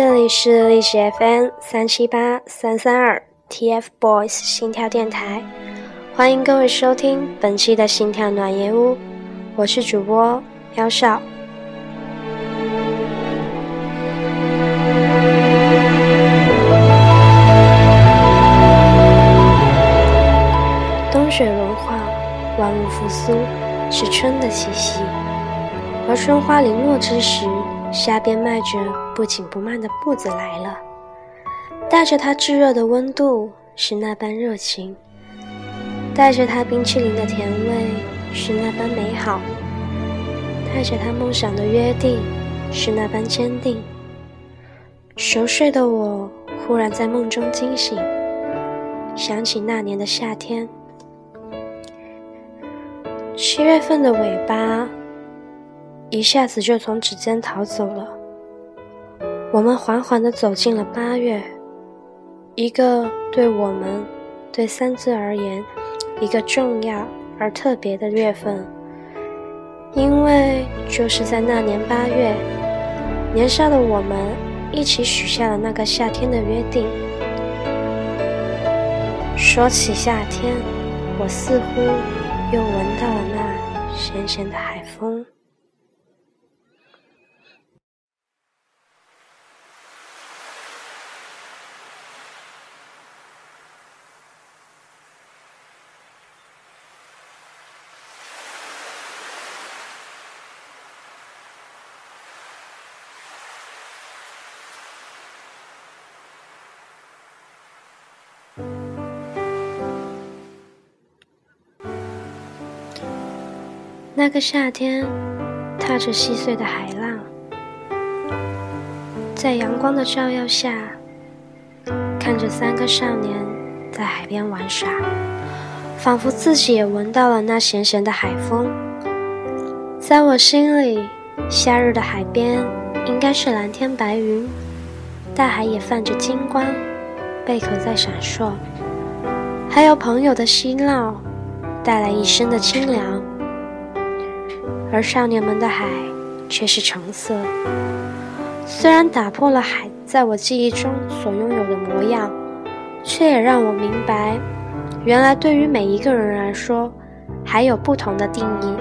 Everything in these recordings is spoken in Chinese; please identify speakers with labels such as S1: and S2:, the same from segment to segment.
S1: 这里是历史 FM 三七八三三二 TFBOYS 心跳电台，欢迎各位收听本期的心跳暖夜屋，我是主播喵少。冬雪融化，万物复苏，是春的气息。而春花零落之时，夏边迈着不紧不慢的步子来了，带着它炙热的温度，是那般热情；带着它冰淇淋的甜味，是那般美好；带着它梦想的约定，是那般坚定。熟睡的我忽然在梦中惊醒，想起那年的夏天，七月份的尾巴。一下子就从指尖逃走了。我们缓缓地走进了八月，一个对我们、对三字而言，一个重要而特别的月份。因为就是在那年八月，年少的我们一起许下了那个夏天的约定。说起夏天，我似乎又闻到了那咸咸的海风。那个夏天，踏着细碎的海浪，在阳光的照耀下，看着三个少年在海边玩耍，仿佛自己也闻到了那咸咸的海风。在我心里，夏日的海边应该是蓝天白云，大海也泛着金光，贝壳在闪烁，还有朋友的嬉闹，带来一身的清凉。而少年们的海却是橙色，虽然打破了海在我记忆中所拥有的模样，却也让我明白，原来对于每一个人来说，还有不同的定义，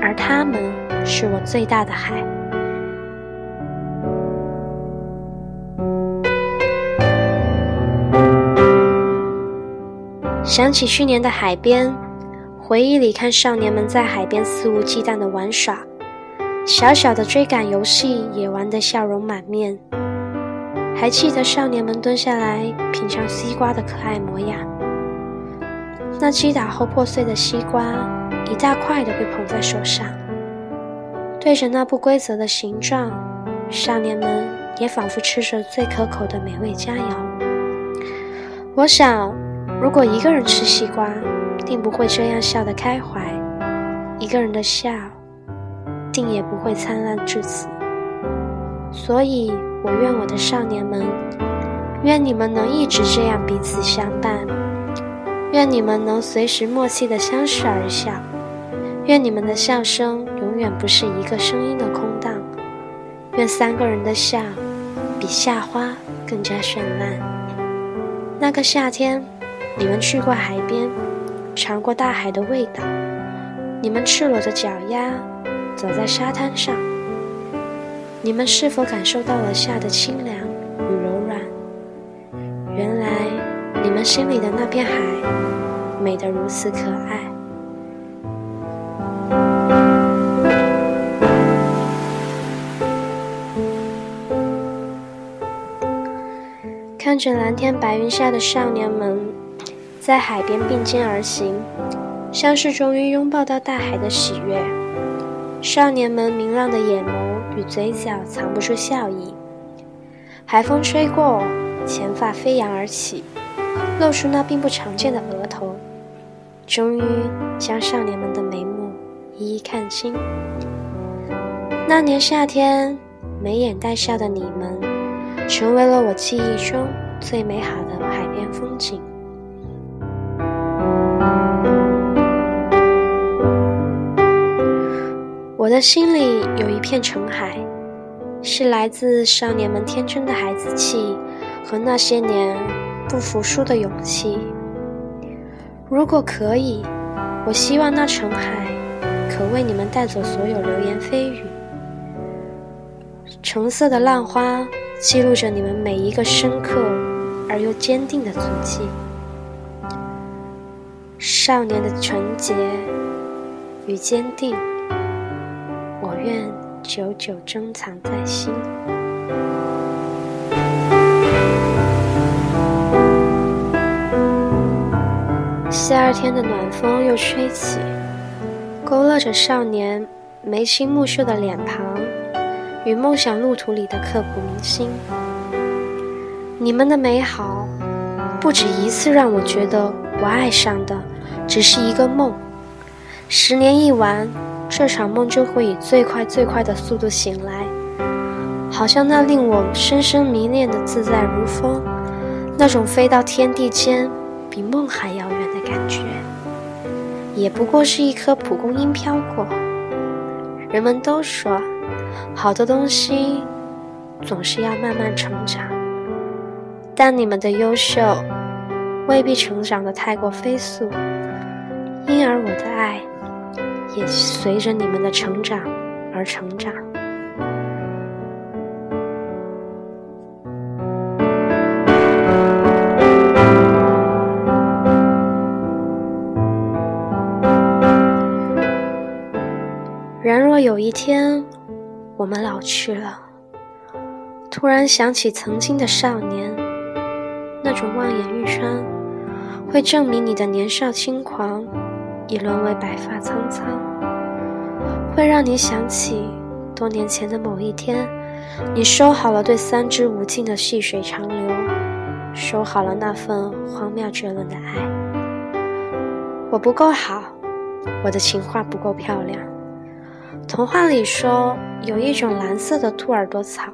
S1: 而他们是我最大的海。想起去年的海边。回忆里看少年们在海边肆无忌惮的玩耍，小小的追赶游戏也玩得笑容满面。还记得少年们蹲下来品尝西瓜的可爱模样。那击打后破碎的西瓜，一大块的被捧在手上，对着那不规则的形状，少年们也仿佛吃着最可口的美味佳肴。我想，如果一个人吃西瓜，定不会这样笑得开怀，一个人的笑，定也不会灿烂至此。所以我愿我的少年们，愿你们能一直这样彼此相伴，愿你们能随时默契的相视而笑，愿你们的笑声永远不是一个声音的空荡，愿三个人的笑，比夏花更加绚烂。那个夏天，你们去过海边。尝过大海的味道，你们赤裸着脚丫走在沙滩上，你们是否感受到了夏的清凉与柔软？原来你们心里的那片海，美得如此可爱。看着蓝天白云下的少年们。在海边并肩而行，像是终于拥抱到大海的喜悦。少年们明亮的眼眸与嘴角藏不住笑意。海风吹过，前发飞扬而起，露出那并不常见的额头，终于将少年们的眉目一一看清。那年夏天，眉眼带笑的你们，成为了我记忆中最美好的海边风景。我的心里有一片澄海，是来自少年们天真的孩子气和那些年不服输的勇气。如果可以，我希望那澄海可为你们带走所有流言蜚语。橙色的浪花记录着你们每一个深刻而又坚定的足迹。少年的纯洁与坚定，愿久久珍藏在心。夏天的暖风又吹起，勾勒着少年眉清目秀的脸庞。与梦想路途里的刻骨铭心，你们的美好不止一次让我觉得我爱上的只是一个梦。十年一晚，这场梦就会以最快最快的速度醒来，好像那令我深深迷恋的自在如风，那种飞到天地间比梦还遥远的感觉，也不过是一颗蒲公英飘过。人们都说。好的东西总是要慢慢成长，但你们的优秀未必成长的太过飞速，因而我的爱也随着你们的成长而成长。然若有一天，我们老去了，突然想起曾经的少年，那种望眼欲穿，会证明你的年少轻狂已沦为白发苍苍，会让你想起多年前的某一天，你收好了对三只无尽的细水长流，收好了那份荒谬绝伦的爱。我不够好，我的情话不够漂亮。童话里说。有一种蓝色的兔耳朵草，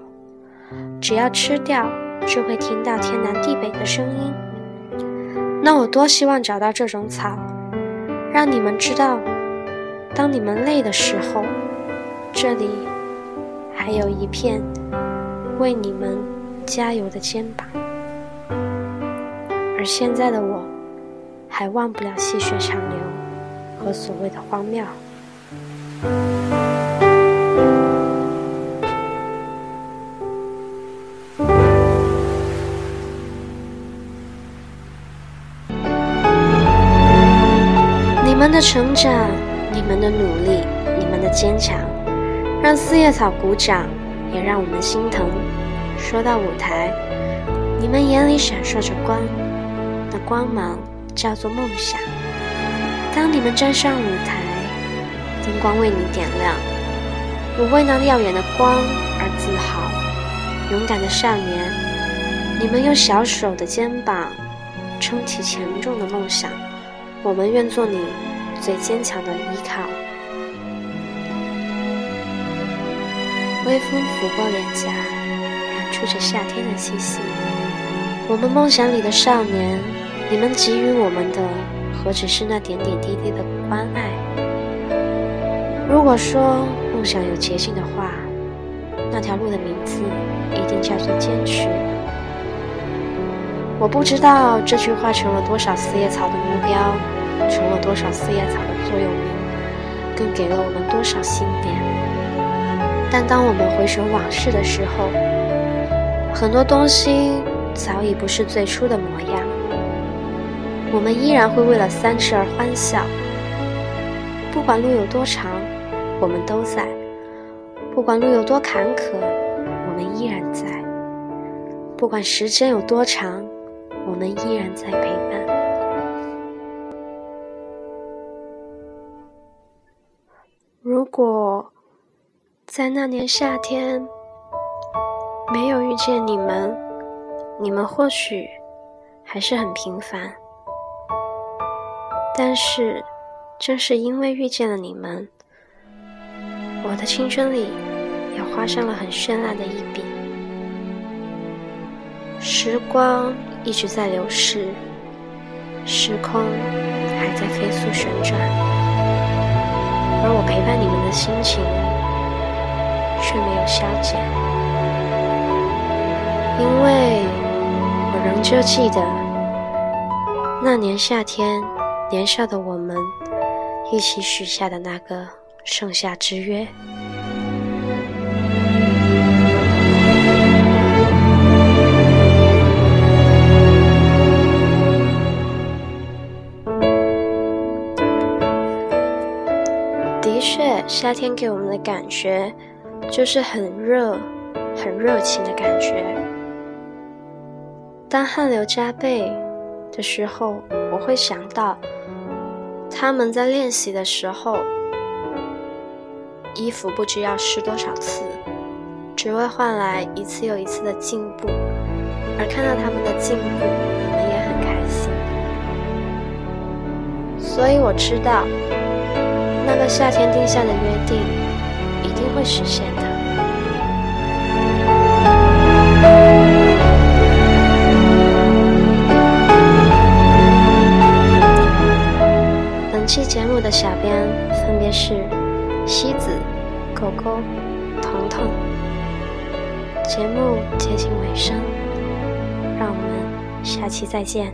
S1: 只要吃掉，就会听到天南地北的声音。那我多希望找到这种草，让你们知道，当你们累的时候，这里还有一片为你们加油的肩膀。而现在的我，还忘不了细水长流和所谓的荒谬。们的成长，你们的努力，你们的坚强，让四叶草鼓掌，也让我们心疼。说到舞台，你们眼里闪烁着光，那光芒叫做梦想。当你们站上舞台，灯光为你点亮，我为那耀眼的光而自豪。勇敢的少年，你们用小手的肩膀撑起沉重的梦想。我们愿做你最坚强的依靠。微风拂过脸颊，感触着夏天的气息。我们梦想里的少年，你们给予我们的何止是那点点滴滴的关爱？如果说梦想有捷径的话，那条路的名字一定叫做坚持。我不知道这句话成了多少四叶草的目标，成了多少四叶草的座右铭，更给了我们多少信念。但当我们回首往事的时候，很多东西早已不是最初的模样。我们依然会为了三尺而欢笑。不管路有多长，我们都在；不管路有多坎坷，我们依然在；不管时间有多长。我们依然在陪伴。果在那年夏天没有遇见你们，你们或许还是很平凡。但是，正是因为遇见了你们，我的青春里也画上了很绚烂的一笔。时光。一直在流逝，时空还在飞速旋转，而我陪伴你们的心情却没有消减。因为我仍旧记得那年夏天年少的我们一起许下的那个盛夏之约。夏天给我们的感觉就是很热、很热情的感觉。当汗流浃背的时候，我会想到他们在练习的时候，衣服不知要湿多少次，只为换来一次又一次的进步。而看到他们的进步，我们也很开心。所以我知道。那个夏天定下的约定，一定会实现的。本期节目的小编分别是西子、狗狗、彤彤。节目接近尾声，让我们下期再见。